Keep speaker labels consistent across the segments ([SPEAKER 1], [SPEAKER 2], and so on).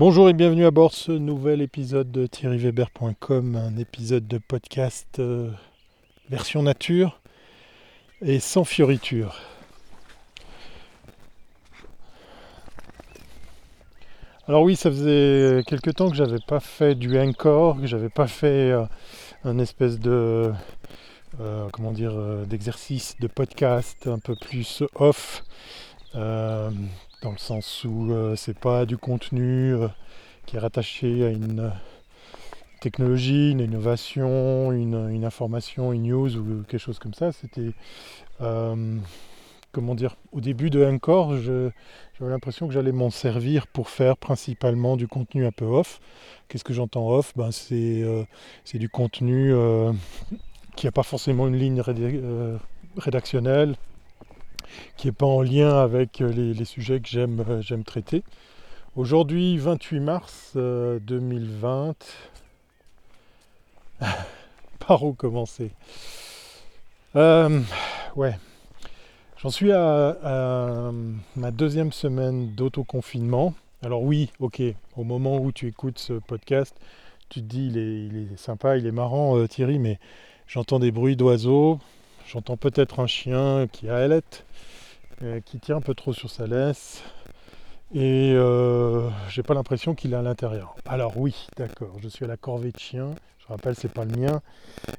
[SPEAKER 1] Bonjour et bienvenue à bord ce nouvel épisode de thierryweber.com, un épisode de podcast euh, version nature et sans fioriture. Alors oui, ça faisait quelque temps que j'avais pas fait du encore, que j'avais pas fait euh, un espèce de euh, comment dire d'exercice de podcast un peu plus off dans le sens où euh, c'est pas du contenu euh, qui est rattaché à une euh, technologie, une innovation, une, information, une news ou quelque chose comme ça. C'était, comment dire, au début de Encore, j'avais l'impression que j'allais m'en servir pour faire principalement du contenu un peu off. Qu'est-ce que j'entends off? Ben, c'est, c'est du contenu qui n'a pas forcément une ligne rédactionnelle, qui n'est pas en lien avec euh, les, sujets que j'aime, euh, traiter. Aujourd'hui, 28 mars 2020. Euh, Par où commencer? Ouais. J'en suis à, ma deuxième semaine d'autoconfinement. Alors oui, ok, au moment où tu écoutes ce podcast, tu te dis il est, sympa, il est marrant Thierry, mais j'entends des bruits d'oiseaux, j'entends peut-être un chien qui a ailette, euh, qui tient un peu trop sur sa laisse. Et euh, j'ai pas l'impression qu'il est à l'intérieur. Alors oui, d'accord, je suis à la corvée de chien. Je rappelle, c'est pas le mien.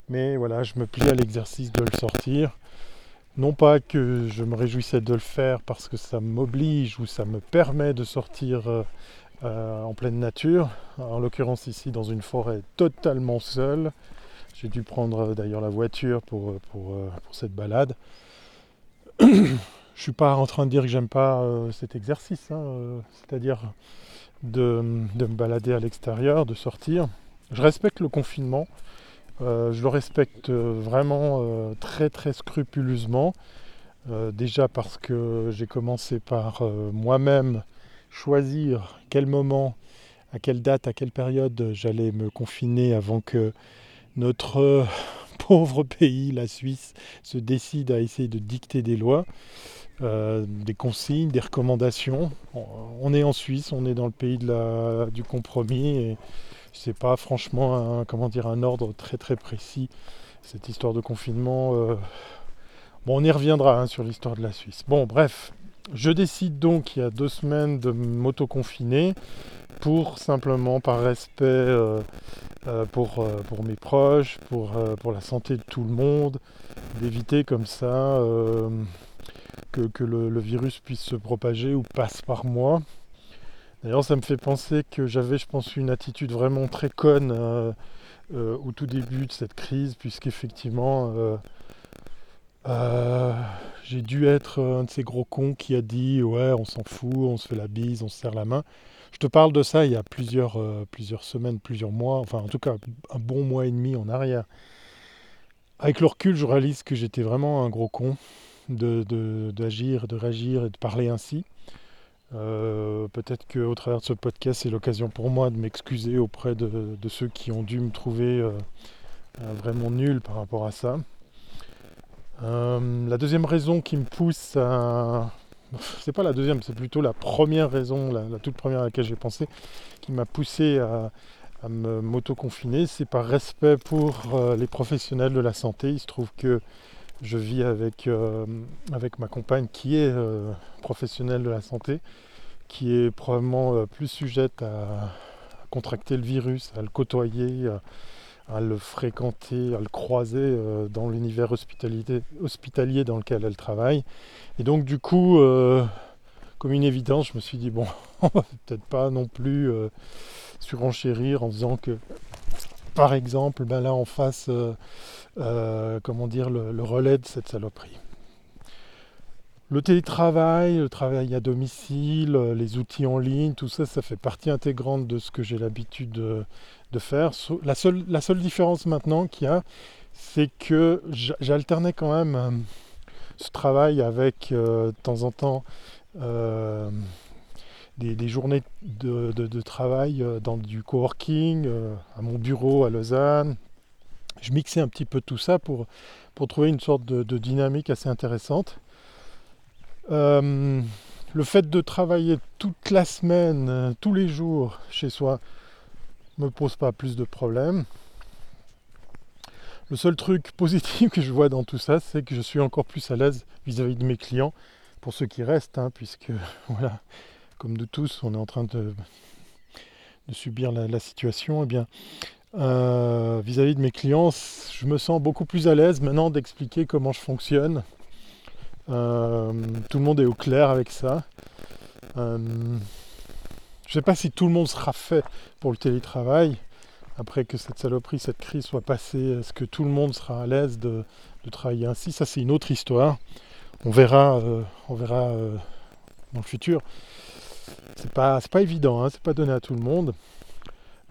[SPEAKER 1] Mais voilà, je me plie à l'exercice de le sortir. Non pas que je me réjouissais de le faire parce que ça m'oblige ou ça me permet de sortir euh, en pleine nature. En l'occurrence ici dans une forêt totalement seule. J'ai dû prendre d'ailleurs la voiture pour, pour, pour cette balade. je suis pas en train de dire que j'aime pas euh, cet exercice, hein, euh, c'est-à-dire de, me balader à l'extérieur, de sortir. Je respecte le confinement, euh, je le respecte vraiment très très scrupuleusement. déjà parce que j'ai commencé par moi-même choisir quel moment, à quelle date, à quelle période j'allais me confiner avant que notre pauvre pays, la Suisse, se décide à essayer de dicter des lois. Euh, des consignes, des recommandations. On est en Suisse, on est dans le pays de la, du compromis et c'est pas franchement un, comment dire, un ordre très très précis. Cette histoire de confinement, euh, bon, on y reviendra hein, sur l'histoire de la Suisse. Bon, bref, je décide donc il y a deux semaines de m'auto-confiner pour simplement par respect euh, pour, pour mes proches, pour, pour la santé de tout le monde, d'éviter comme ça que, le, virus puisse se propager ou passe par moi. D'ailleurs, ça me fait penser que j'avais, je pense, une attitude vraiment très conne euh, euh, au tout début de cette crise, puisqu'effectivement, euh, j'ai dû être un de ces gros cons qui a dit Ouais, on s'en fout, on se fait la bise, on se serre la main. Je te parle de ça il y a plusieurs, plusieurs semaines, plusieurs mois, enfin, en tout cas, un bon mois et demi en arrière. Avec le recul, je réalise que j'étais vraiment un gros con d'agir, de, de, réagir et de parler ainsi. Euh, peut-être qu'au travers de ce podcast, c'est l'occasion pour moi de m'excuser auprès de, ceux qui ont dû me trouver euh, euh, vraiment nul par rapport à ça. la deuxième raison qui me pousse à... C'est pas la deuxième, c'est plutôt la première raison, la, toute première à laquelle j'ai pensé, qui m'a poussé à, à m'auto-confiner, c'est par respect pour les professionnels de la santé. Il se trouve que je vis avec, euh, avec ma compagne qui est euh, professionnelle de la santé, qui est probablement euh, plus sujette à, contracter le virus, à le côtoyer, à, le fréquenter, à le croiser dans l'univers hospitalier dans lequel elle travaille. Et donc du coup, comme une évidence, je me suis dit, bon, on va peut-être pas non plus surenchérir en faisant que par exemple, ben là euh, euh, comment dire, le, relais de cette saloperie. Le télétravail, le travail à domicile, les outils en ligne, tout ça, ça fait partie intégrante de ce que j'ai l'habitude de, faire. La seule, différence maintenant qu'il y a, c'est que j'alternais quand même euh, ce travail avec de temps en temps des, journées de, travail euh, dans du coworking, euh, à mon bureau à Lausanne. Je mixais un petit peu tout ça pour trouver une sorte de, dynamique assez intéressante. Euh, le fait de travailler toute la semaine, euh, tous les jours chez soi, me pose pas plus de problèmes. Le seul truc positif que je vois dans tout ça, c'est que je suis encore plus à l'aise vis-à-vis de mes clients, pour ceux qui restent, hein, puisque voilà, comme de tous, on est en train de, subir la, situation. Eh bien, euh, vis-à-vis de mes clients, je me sens beaucoup plus à l'aise maintenant d'expliquer comment je fonctionne. Euh, tout le monde est au clair avec ça. Euh, je ne sais pas si tout le monde sera fait pour le télétravail. Après que cette saloperie, cette crise soit passée, est-ce que tout le monde sera à l'aise de, travailler ainsi? Ça, c'est une autre histoire. On verra, on verra dans le futur. C'est pas, pas évident, hein, c'est pas donné à tout le monde.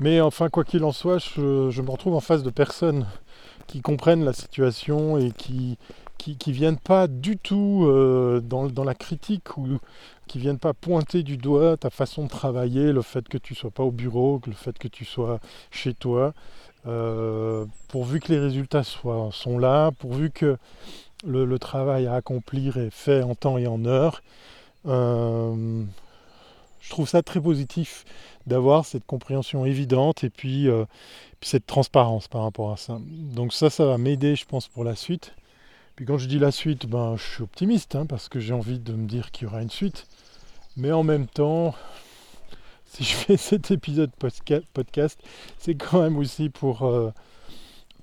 [SPEAKER 1] Mais enfin, quoi qu'il en soit, je, me retrouve en face de personnes qui comprennent la situation et qui qui, viennent pas du tout euh, dans, la critique ou qui viennent pas pointer du doigt ta façon de travailler, le fait que tu sois pas au bureau, le fait que tu sois chez toi, euh, pourvu que les résultats soient, sont là, pourvu que le, travail à accomplir est fait en temps et en heure. Euh, je trouve ça très positif d'avoir cette compréhension évidente et puis, cette transparence par rapport à ça. Donc ça, ça va m'aider, je pense, pour la suite. Puis quand je dis la suite, ben, je suis optimiste hein, parce que j'ai envie de me dire qu'il y aura une suite. Mais en même temps, si je fais cet épisode podcast, c'est quand même aussi pour, euh,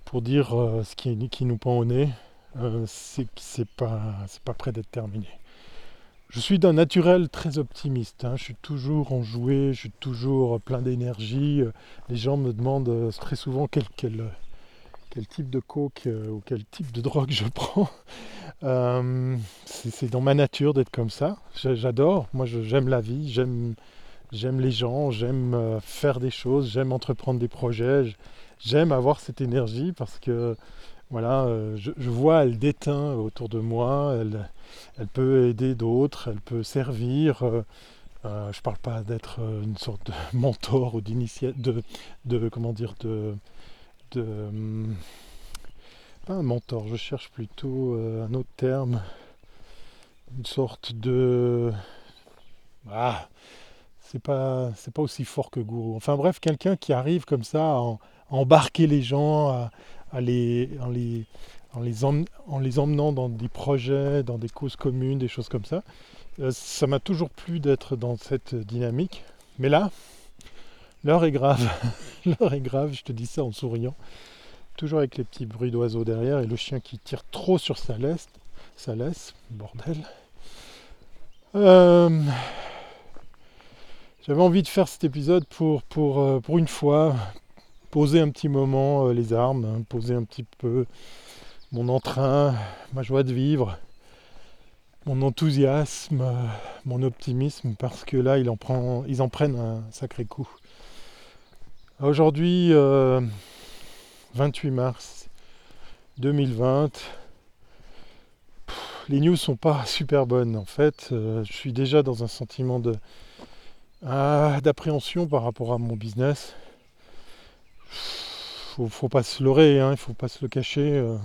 [SPEAKER 1] pour dire euh, ce qui, qui, nous pend au nez. c'est que c'est pas, pas prêt d'être terminé. Je suis d'un naturel très optimiste. Hein. Je suis toujours enjoué, je suis toujours plein d'énergie. Les gens me demandent euh, très souvent quel, quel type de coke euh, ou quel type de drogue je prends. Euh, c'est dans ma nature d'être comme ça. J'adore. Moi, j'aime la vie, j'aime j'aime les gens, j'aime faire des choses, j'aime entreprendre des projets. J'aime avoir cette énergie parce que voilà, euh, je, vois, elle déteint autour de moi, elle, peut aider d'autres, elle peut servir. Euh, euh, je ne parle pas d'être une sorte de mentor ou d'initiateur, de, de, comment dire, de, de pas un mentor, je cherche plutôt un autre terme, une sorte de, ah, c'est pas, pas aussi fort que gourou. Enfin bref, quelqu'un qui arrive comme ça à, embarquer les gens, à, en, les, en, les en, les emmenant dans des projets, dans des causes communes, des choses comme ça. Euh, ça m'a toujours plu d'être dans cette dynamique. Mais là, l'heure est grave. l'heure est grave, je te dis ça en souriant. Toujours avec les petits bruits d'oiseaux derrière et le chien qui tire trop sur sa laisse. Sa laisse, bordel. Euh, j'avais envie de faire cet épisode pour, pour, euh, pour une fois, poser un petit moment euh, les armes, hein, poser un petit peu mon entrain, ma joie de vivre, mon enthousiasme, mon optimisme, parce que là, ils en prennent un sacré coup. Aujourd'hui, 28 euh, mars 2020, les news sont pas super bonnes en fait. je suis déjà dans un sentiment de ah, d'appréhension par rapport à mon business faut, faut pas se leurrer, hein, il faut pas se le cacher. Euh.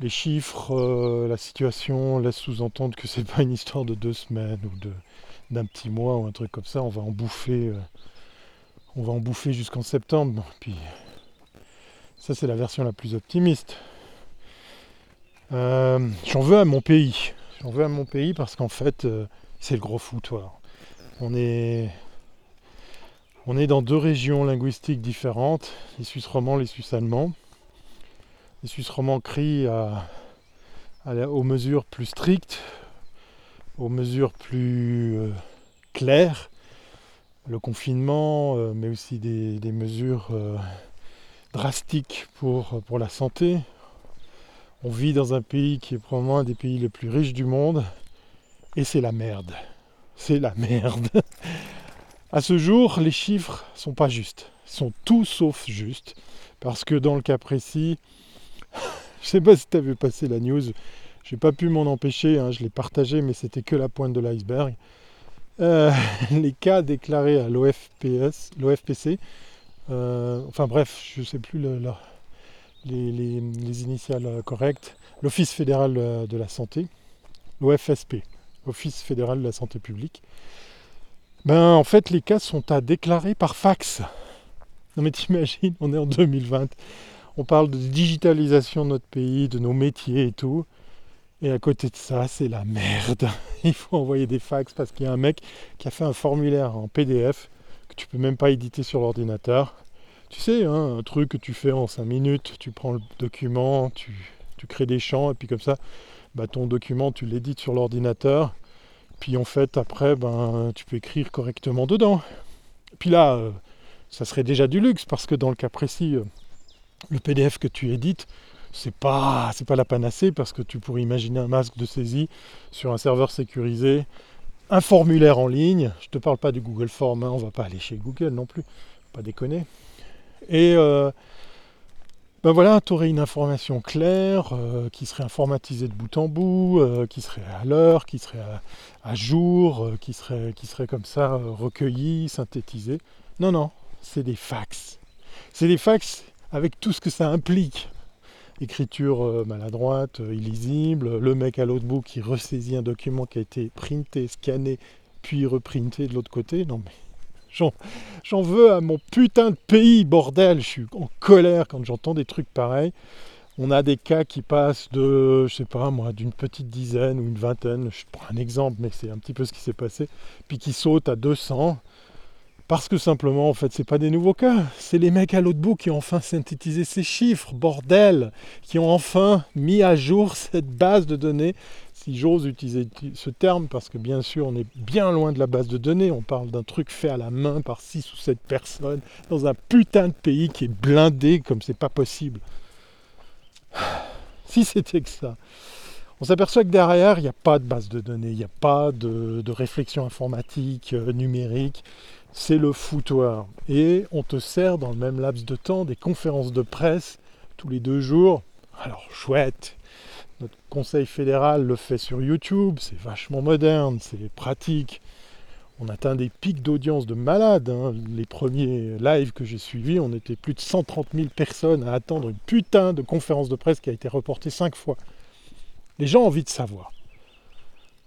[SPEAKER 1] les chiffres, euh, la situation laissent sous-entendre que c'est pas une histoire de deux semaines ou d'un petit mois ou un truc comme ça. On va en bouffer, euh, on va en bouffer jusqu'en septembre. Puis ça c'est la version la plus optimiste. J'en veux à mon pays. J'en veux à mon pays parce qu'en fait c'est le gros foutoir. On est on est dans deux régions linguistiques différentes, les Suisses romands, les Suisses allemands. Les Suisses romands crient aux mesures plus strictes, aux mesures plus euh, claires, le confinement, euh, mais aussi des, mesures euh, drastiques pour, pour la santé. On vit dans un pays qui est probablement un des pays les plus riches du monde, et c'est la merde. C'est la merde. À ce jour, les chiffres sont pas justes. Ils sont tout sauf justes. Parce que dans le cas précis, je sais pas si tu as la news, j'ai pas pu m'en empêcher, hein, je l'ai partagé, mais c'était que la pointe de l'iceberg. Euh, les cas déclarés à l'OFPS, l'OFPC, euh, enfin bref, je ne sais plus les, initiales correctes, l'Office fédéral de la santé, l'OFSP, Office fédéral de la santé publique. Ben, en fait, les cas sont à déclarer par fax. Non mais t'imagines, on est en 2020, on parle de digitalisation de notre pays, de nos métiers et tout. Et à côté de ça, c'est la merde. Il faut envoyer des fax parce qu'il y a un mec qui a fait un formulaire en PDF que tu peux même pas éditer sur l'ordinateur. Tu sais, hein, un truc que tu fais en 5 minutes, tu prends le document, tu, crées des champs, et puis comme ça, bah, ton document, tu l'édites sur l'ordinateur. Puis en fait, après, ben, tu peux écrire correctement dedans. Puis là, euh, ça serait déjà du luxe, parce que dans le cas précis, euh, le PDF que tu édites, c'est pas, c'est pas la panacée, parce que tu pourrais imaginer un masque de saisie sur un serveur sécurisé, un formulaire en ligne. Je te parle pas du Google Form, hein, on va pas aller chez Google non plus, pas déconner. Et euh, ben voilà, tu aurais une information claire, euh, qui serait informatisée de bout en bout, euh, qui serait à l'heure, qui serait à, jour, qui, serait, qui serait comme ça recueillie, synthétisée. Non, non, c'est des fax. C'est des fax avec tout ce que ça implique. Écriture maladroite, illisible, le mec à l'autre bout qui ressaisit un document qui a été printé, scanné, puis reprinté de l'autre côté. Non mais J'en veux à mon putain de pays, bordel. Je suis en colère quand j'entends des trucs pareils. On a des cas qui passent de, je sais pas moi, d'une petite dizaine ou une vingtaine, je prends un exemple, mais c'est un petit peu ce qui s'est passé, puis qui sautent à 200. Parce que simplement, en fait, c'est pas des nouveaux cas. C'est les mecs à l'autre bout qui ont enfin synthétisé ces chiffres, bordel, qui ont enfin mis à jour cette base de données si j'ose utiliser ce terme, parce que bien sûr on est bien loin de la base de données, on parle d'un truc fait à la main par 6 ou 7 personnes, dans un putain de pays qui est blindé comme c'est pas possible. Si c'était que ça. On s'aperçoit que derrière, il n'y a pas de base de données, il n'y a pas de, réflexion informatique, euh, numérique, c'est le foutoir. Et on te sert dans le même laps de temps des conférences de presse tous les deux jours. Alors chouette, notre conseil fédéral le fait sur YouTube, c'est vachement moderne, c'est pratique. On atteint des pics d'audience de malades. Hein. Les premiers lives que j'ai suivis, on était plus de 130 000 personnes à attendre une putain de conférence de presse qui a été reportée cinq fois. Les gens ont envie de savoir.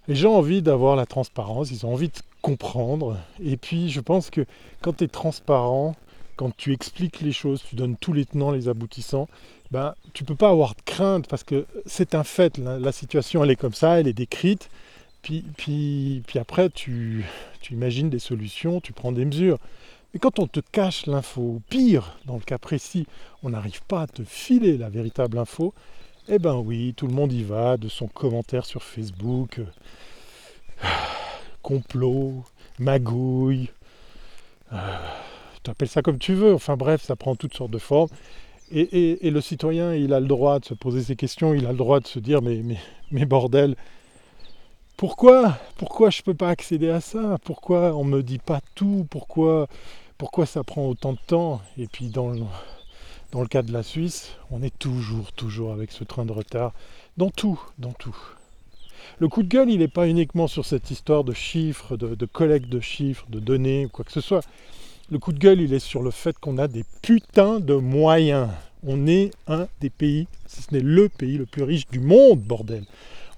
[SPEAKER 1] Les gens ont envie d'avoir la transparence, ils ont envie comprendre. Et puis je pense que quand tu es transparent, quand tu expliques les choses, tu donnes tous les tenants, les aboutissants, ben, tu peux pas avoir de crainte parce que c'est un fait, la, situation elle est comme ça, elle est décrite, puis, puis, puis après tu, imagines des solutions, tu prends des mesures. Mais quand on te cache l'info, pire, dans le cas précis, on n'arrive pas à te filer la véritable info, eh ben oui, tout le monde y va, de son commentaire sur Facebook, complot, magouille, euh, tu appelles ça comme tu veux, enfin bref, ça prend toutes sortes de formes. Et, le citoyen, il a le droit de se poser ces questions, il a le droit de se dire, mais, bordel, pourquoi Pourquoi je ne peux pas accéder à ça? Pourquoi on ne me dit pas tout? Pourquoi, pourquoi ça prend autant de temps? Et puis dans le, dans le cas de la Suisse, on est toujours, toujours avec ce train de retard. Dans tout, dans tout. Le coup de gueule, il n'est pas uniquement sur cette histoire de chiffres, de, collecte de chiffres, de données ou quoi que ce soit. Le coup de gueule, il est sur le fait qu'on a des putains de moyens. On est un des pays, si ce n'est le pays le plus riche du monde, bordel.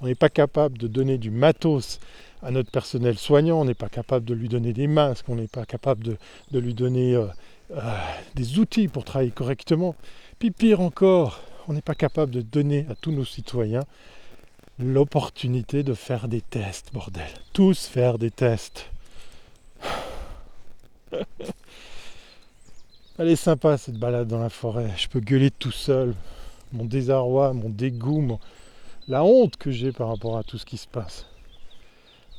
[SPEAKER 1] On n'est pas capable de donner du matos à notre personnel soignant, on n'est pas capable de lui donner des masques, on n'est pas capable de, lui donner euh, euh, des outils pour travailler correctement. Puis pire encore, on n'est pas capable de donner à tous nos citoyens l'opportunité de faire des tests, bordel. Tous faire des tests. Elle est sympa cette balade dans la forêt. Je peux gueuler tout seul. Mon désarroi, mon dégoût, la honte que j'ai par rapport à tout ce qui se passe.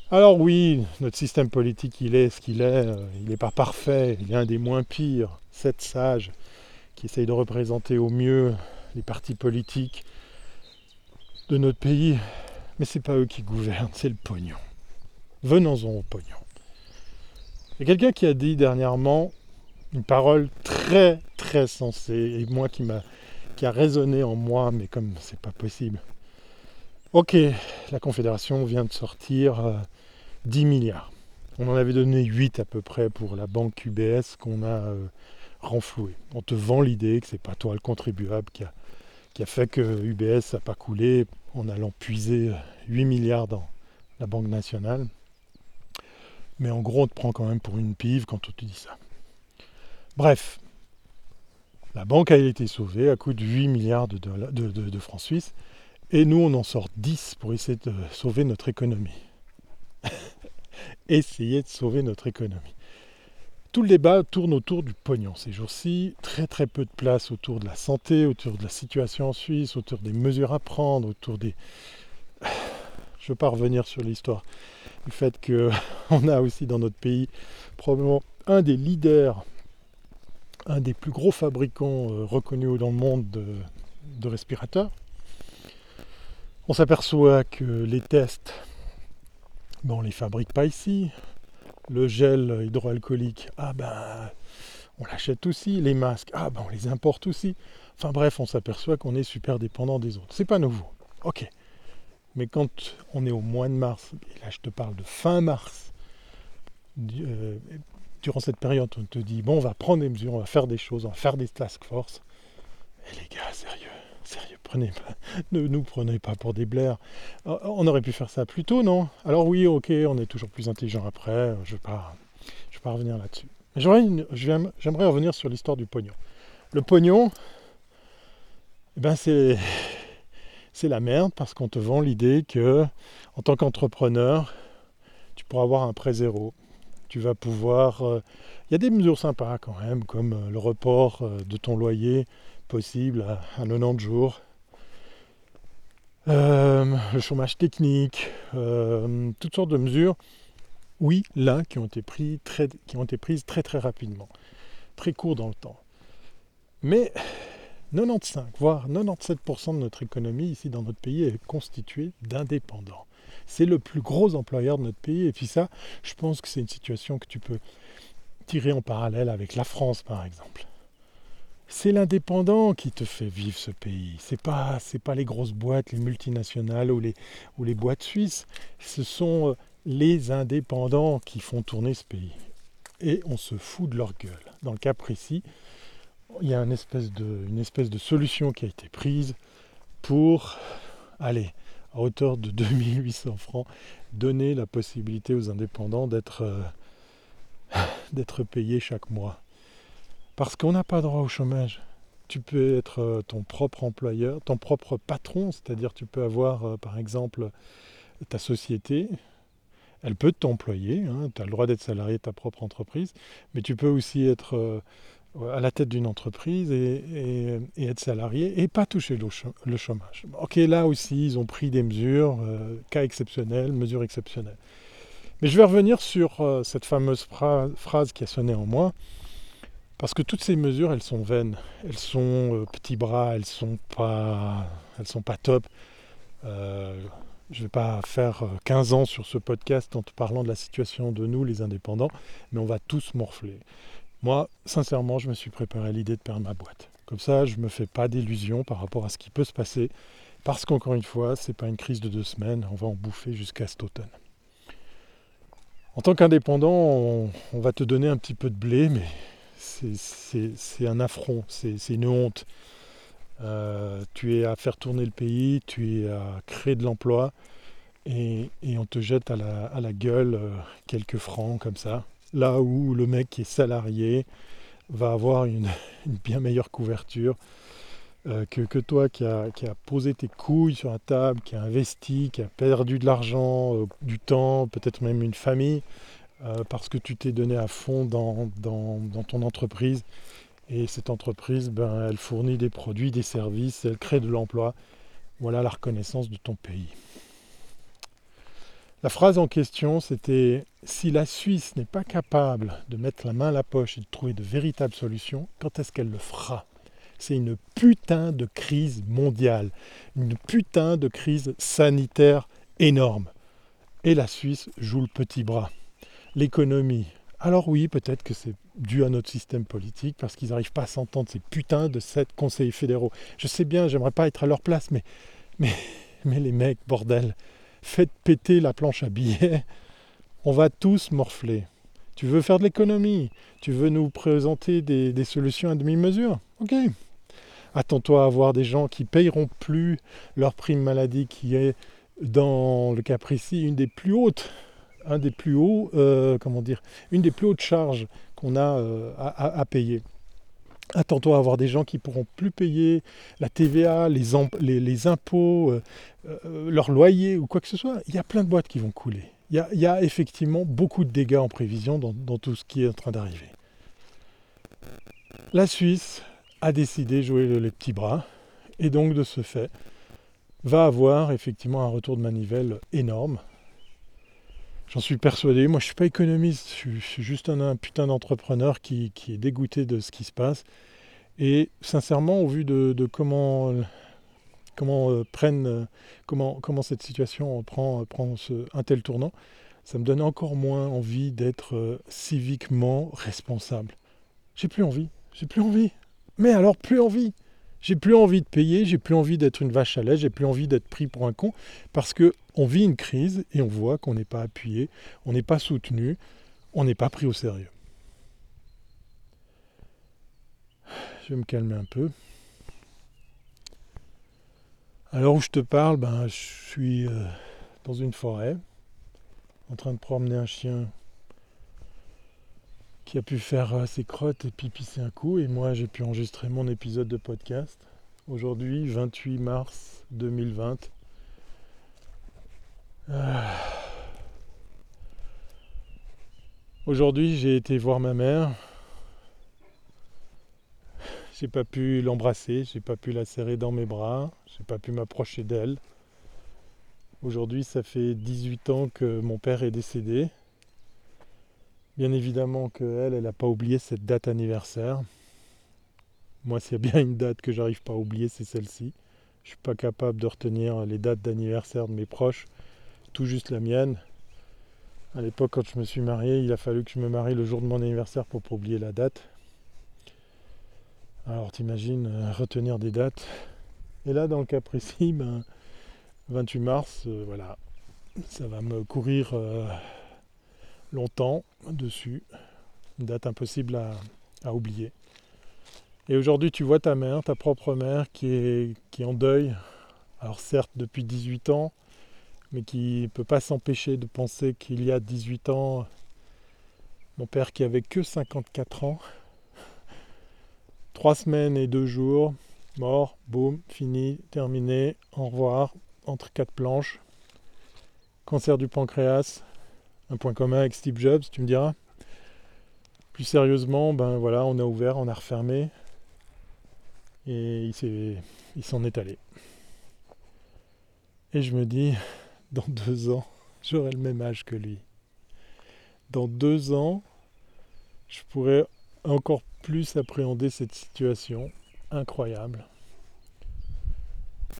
[SPEAKER 1] Alors oui, notre système politique, il est ce qu'il est. Euh, il n'est pas parfait. Il est un des moins pires. Sept sages qui essayent de représenter au mieux les partis politiques de notre pays. Mais c'est pas eux qui gouvernent, c'est le pognon. Venons-en au pognon. Il y a quelqu'un qui a dit dernièrement une parole très très sensée et moi qui m'a qui a résonné en moi, mais comme c'est pas possible. Ok, la Confédération vient de sortir 10 euh, milliards. On en avait donné 8 à peu près pour la banque UBS qu'on a euh, renfloué. On te vend l'idée que c'est pas toi le contribuable qui a, qui a fait que UBS n'a pas coulé en allant puiser 8 milliards dans la Banque nationale. Mais en gros, on te prend quand même pour une pive quand on te dit ça. Bref, la banque a été sauvée à coût de 8 milliards de, de, francs suisses. Et nous, on en sort 10 pour essayer de sauver notre économie. essayer de sauver notre économie. Tout le débat tourne autour du pognon ces jours-ci. Très très peu de place autour de la santé, autour de la situation en Suisse, autour des mesures à prendre, autour des... Je ne veux pas revenir sur l'histoire du fait qu'on a aussi dans notre pays probablement un des leaders un des plus gros fabricants euh, reconnus dans le monde de, respirateurs. On s'aperçoit que les tests, on ne les fabrique pas ici. Le gel hydroalcoolique, ah ben, on l'achète aussi. Les masques, ah ben, on les importe aussi. Enfin bref, on s'aperçoit qu'on est super dépendant des autres. C'est pas nouveau. Ok. Mais quand on est au mois de mars, et là je te parle de fin mars, euh, durant cette période, on te dit bon, on va prendre des mesures, on va faire des choses, on va faire des task force. Et les gars, sérieux, sérieux, ne nous prenez pas pour des blaires. Euh, on aurait pu faire ça plus tôt, non? Alors oui, ok, on est toujours plus intelligent après. Je ne vais pas, revenir là-dessus. J'aimerais revenir sur l'histoire du pognon. Le pognon, eh ben c'est la merde parce qu'on te vend l'idée que en tant qu'entrepreneur, tu pourras avoir un prêt zéro tu vas pouvoir... Euh, il y a des mesures sympas quand même, comme euh, le report euh, de ton loyer possible à, 90 jours. Le chômage technique, toutes sortes de mesures, oui, là, qui ont été, pris très, qui ont été prises très très rapidement, très court dans le temps. Mais 95, voire 97% de notre économie ici dans notre pays est constituée d'indépendants. C'est le plus gros employeur de notre pays. Et puis ça, je pense que c'est une situation que tu peux tirer en parallèle avec la France, par exemple. C'est l'indépendant qui te fait vivre ce pays. C'est pas, c'est pas les grosses boîtes, les multinationales ou les, boîtes suisses. Ce sont euh, les indépendants qui font tourner ce pays. Et on se fout de leur gueule. Dans le cas précis, il y a une espèce de, solution qui a été prise pour, allez, à hauteur de 2800 francs, donner la possibilité aux indépendants d'être euh, d'être payés chaque mois. Parce qu'on n'a pas droit au chômage. Tu peux être euh, ton propre employeur, ton propre patron, c'est-à-dire tu peux avoir euh, par exemple ta société, elle peut t'employer, hein, tu as le droit d'être salarié de ta propre entreprise, mais tu peux aussi être à la tête d'une entreprise et, être salarié et pas toucher le chômage. Ok, là aussi, ils ont pris des mesures, euh, cas exceptionnels, mesures exceptionnelles. Mais je vais revenir sur euh, cette fameuse phrase qui a sonné en moi, parce que toutes ces mesures, elles sont vaines, elles sont euh, petits bras, elles sont pas, elles sont pas top. je ne vais pas faire 15 ans sur ce podcast en te parlant de la situation de nous, les indépendants, mais on va tous morfler. Moi, sincèrement, je me suis préparé à l'idée de perdre ma boîte. Comme ça, je ne me fais pas d'illusions par rapport à ce qui peut se passer. Parce qu'encore une fois, ce n'est pas une crise de deux semaines, on va en bouffer jusqu'à cet automne. En tant qu'indépendant, on, va te donner un petit peu de blé, mais c'est un affront, c'est une honte. Euh, tu es à faire tourner le pays, tu es à créer de l'emploi, et, on te jette à la, gueule euh, quelques francs comme ça là où le mec qui est salarié va avoir une, bien meilleure couverture euh, que, toi qui a, posé tes couilles sur la table, qui a investi, qui a perdu de l'argent, du temps, peut-être même une famille, euh, parce que tu t'es donné à fond dans, ton entreprise. Et cette entreprise, ben, elle fournit des produits, des services, elle crée de l'emploi. Voilà la reconnaissance de ton pays. La phrase en question, c'était si la Suisse n'est pas capable de mettre la main à la poche et de trouver de véritables solutions, quand est-ce qu'elle le fera? C'est une putain de crise mondiale, une putain de crise sanitaire énorme. Et la Suisse joue le petit bras. L'économie. Alors oui, peut-être que c'est dû à notre système politique, parce qu'ils n'arrivent pas à s'entendre, ces putains de sept conseillers fédéraux. Je sais bien, j'aimerais pas être à leur place, mais, mais, les mecs, bordel, faites péter la planche à billets, on va tous morfler. Tu veux faire de l'économie, tu veux nous présenter des, solutions à demi-mesure, ok. Attends-toi à avoir des gens qui payeront plus leur prime maladie qui est dans le cas précis, une des plus hautes, un des plus hauts, euh, comment dire, une des plus hautes charges qu'on a euh, à, payer. Attends-toi à avoir des gens qui pourront plus payer la TVA, les, les, impôts, euh, leur loyer ou quoi que ce soit. Il y a plein de boîtes qui vont couler. Il y a, effectivement beaucoup de dégâts en prévision dans, dans tout ce qui est en train d'arriver. La Suisse a décidé de jouer les petits bras et donc de ce fait va avoir effectivement un retour de manivelle énorme. J'en suis persuadé. Moi, je ne suis pas économiste, je suis, juste un, putain d'entrepreneur qui, est dégoûté de ce qui se passe. Et sincèrement, au vu de, comment, comment, euh, prennent, euh, comment, comment cette situation prend, prend un tel tournant, ça me donne encore moins envie d'être euh, civiquement responsable. J'ai plus envie. J'ai plus envie. Mais alors, plus envie. J'ai plus envie de payer, j'ai plus envie d'être une vache à lait, j'ai plus envie d'être pris pour un con, parce que on vit une crise et on voit qu'on n'est pas appuyé, on n'est pas soutenu, on n'est pas pris au sérieux. Je vais me calmer un peu. Alors où je te parle, ben, je suis euh, dans une forêt, en train de promener un chien qui a pu faire ses crottes et puis pisser un coup. Et moi, j'ai pu enregistrer mon épisode de podcast. Aujourd'hui, 28 mars 2020. Ah. Aujourd'hui, j'ai été voir ma mère. J'ai pas pu l'embrasser, j'ai pas pu la serrer dans mes bras, j'ai pas pu m'approcher d'elle. Aujourd'hui, ça fait 18 ans que mon père est décédé. Bien évidemment qu'elle, elle n'a pas oublié cette date anniversaire. Moi, s'il y a bien une date que j'arrive pas à oublier, c'est celle-ci. Je suis pas capable de retenir les dates d'anniversaire de mes proches, tout juste la mienne. À l'époque, quand je me suis marié, il a fallu que je me marie le jour de mon anniversaire pour pas oublier la date. Alors t'imagines euh, retenir des dates. Et là, dans le cas précis, ben, 28 mars, euh, voilà, ça va me courir euh, longtemps dessus. Une date impossible à, oublier. Et aujourd'hui, tu vois ta mère, ta propre mère, qui est, qui est en deuil. Alors certes, depuis 18 ans, mais qui ne peut pas s'empêcher de penser qu'il y a 18 ans, mon père qui avait que 54 ans, trois semaines et deux jours, mort, boum, fini, terminé, au revoir, entre quatre planches, cancer du pancréas, un point commun avec Steve Jobs, tu me diras. Plus sérieusement, ben voilà, on a ouvert, on a refermé. Et il s'en est, allé. Et je me dis, dans deux ans, j'aurai le même âge que lui. Dans deux ans, je pourrais encore plus appréhender cette situation incroyable.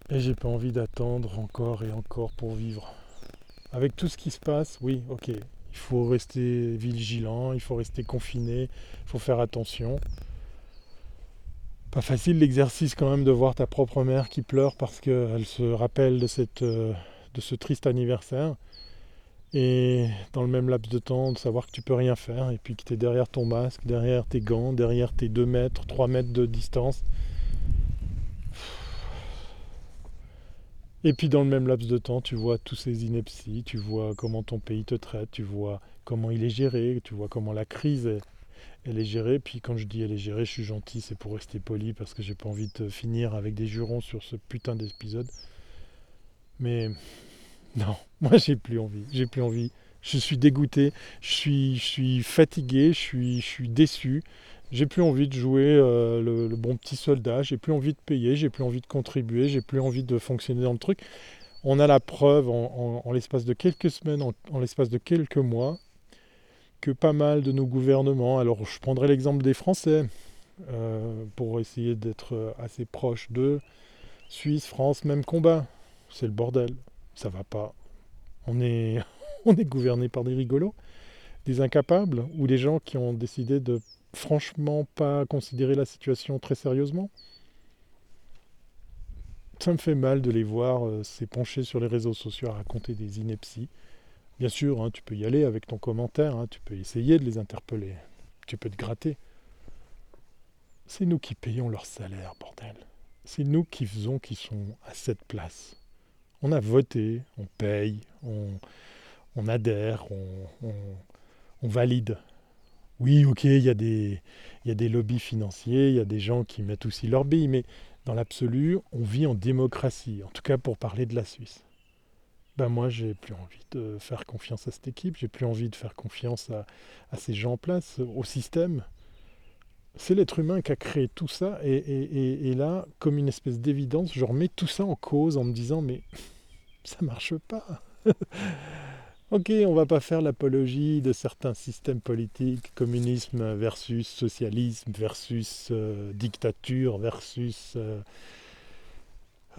[SPEAKER 1] Et j'ai pas envie d'attendre encore et encore pour vivre. Avec tout ce qui se passe, oui, ok, il faut rester vigilant, il faut rester confiné, il faut faire attention. Pas facile l'exercice quand même de voir ta propre mère qui pleure parce qu'elle se rappelle de, euh, ce triste anniversaire. Et dans le même laps de temps, de savoir que tu peux rien faire et puis que tu es derrière ton masque, derrière tes gants, derrière tes 2 mètres, 3 mètres de distance. Et puis dans le même laps de temps, tu vois tous ces inepties, tu vois comment ton pays te traite, tu vois comment il est géré, tu vois comment la crise est, elle est gérée. Puis quand je dis elle est gérée, je suis gentil, c'est pour rester poli parce que j'ai pas envie de finir avec des jurons sur ce putain d'épisode. Mais non, moi j'ai plus envie, j'ai plus envie. Je suis dégoûté, je suis, je fatigué, je suis, je suis déçu. J'ai plus envie de jouer euh, le, bon petit soldat, j'ai plus envie de payer, j'ai plus envie de contribuer, j'ai plus envie de fonctionner dans le truc. On a la preuve en, l'espace de quelques semaines, en, l'espace de quelques mois, que pas mal de nos gouvernements, alors je prendrai l'exemple des Français, euh, pour essayer d'être assez proche d'eux, Suisse, France, même combat. C'est le bordel, ça va pas. On est, on est gouverné par des rigolos, des incapables, ou des gens qui ont décidé de franchement pas considérer la situation très sérieusement. Ça me fait mal de les voir euh, s'épancher sur les réseaux sociaux à raconter des inepties. Bien sûr, hein, tu peux y aller avec ton commentaire, hein, tu peux essayer de les interpeller, tu peux te gratter. C'est nous qui payons leur salaire, bordel. C'est nous qui faisons qu'ils sont à cette place. On a voté, on paye, on, adhère, on, valide. Oui, ok, il y, a des, lobbies financiers, il y a des gens qui mettent aussi leur bille, mais dans l'absolu, on vit en démocratie, en tout cas pour parler de la Suisse. Ben moi, j'ai plus envie de faire confiance à cette équipe, j'ai plus envie de faire confiance à, ces gens en place, au système c'est l'être humain qui a créé tout ça. Et, là, comme une espèce d'évidence, je remets tout ça en cause en me disant, mais ça marche pas. Ok, on va pas faire l'apologie de certains systèmes politiques, communisme versus socialisme versus euh, dictature versus euh,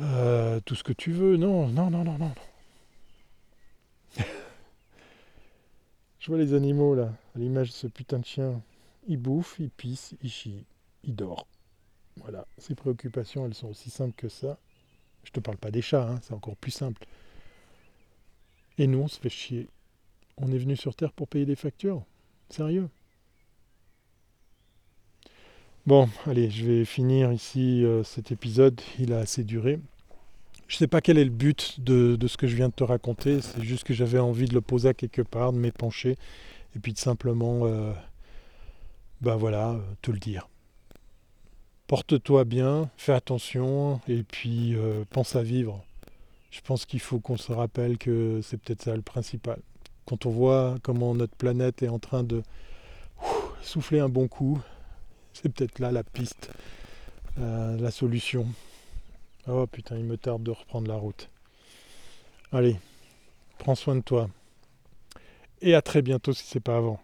[SPEAKER 1] euh, tout ce que tu veux. Non, non, non, non, non. je vois les animaux là, à l'image de ce putain de chien il bouffe, il pisse, il chie, il dort. Voilà, ses préoccupations, elles sont aussi simples que ça. Je te parle pas des chats, hein, c'est encore plus simple. Et nous, on se fait chier. On est venu sur Terre pour payer des factures. Sérieux? Bon, allez, je vais finir ici euh, cet épisode. Il a assez duré. Je ne sais pas quel est le but de, ce que je viens de te raconter. C'est juste que j'avais envie de le poser à quelque part, de m'épancher, et puis de simplement euh, ben voilà, te le dire. Porte-toi bien, fais attention et puis euh, pense à vivre. Je pense qu'il faut qu'on se rappelle que c'est peut-être ça le principal. Quand on voit comment notre planète est en train de souffler un bon coup, c'est peut-être là la piste, euh, la solution. Oh putain, il me tarde de reprendre la route. Allez, prends soin de toi. Et à très bientôt si c'est pas avant.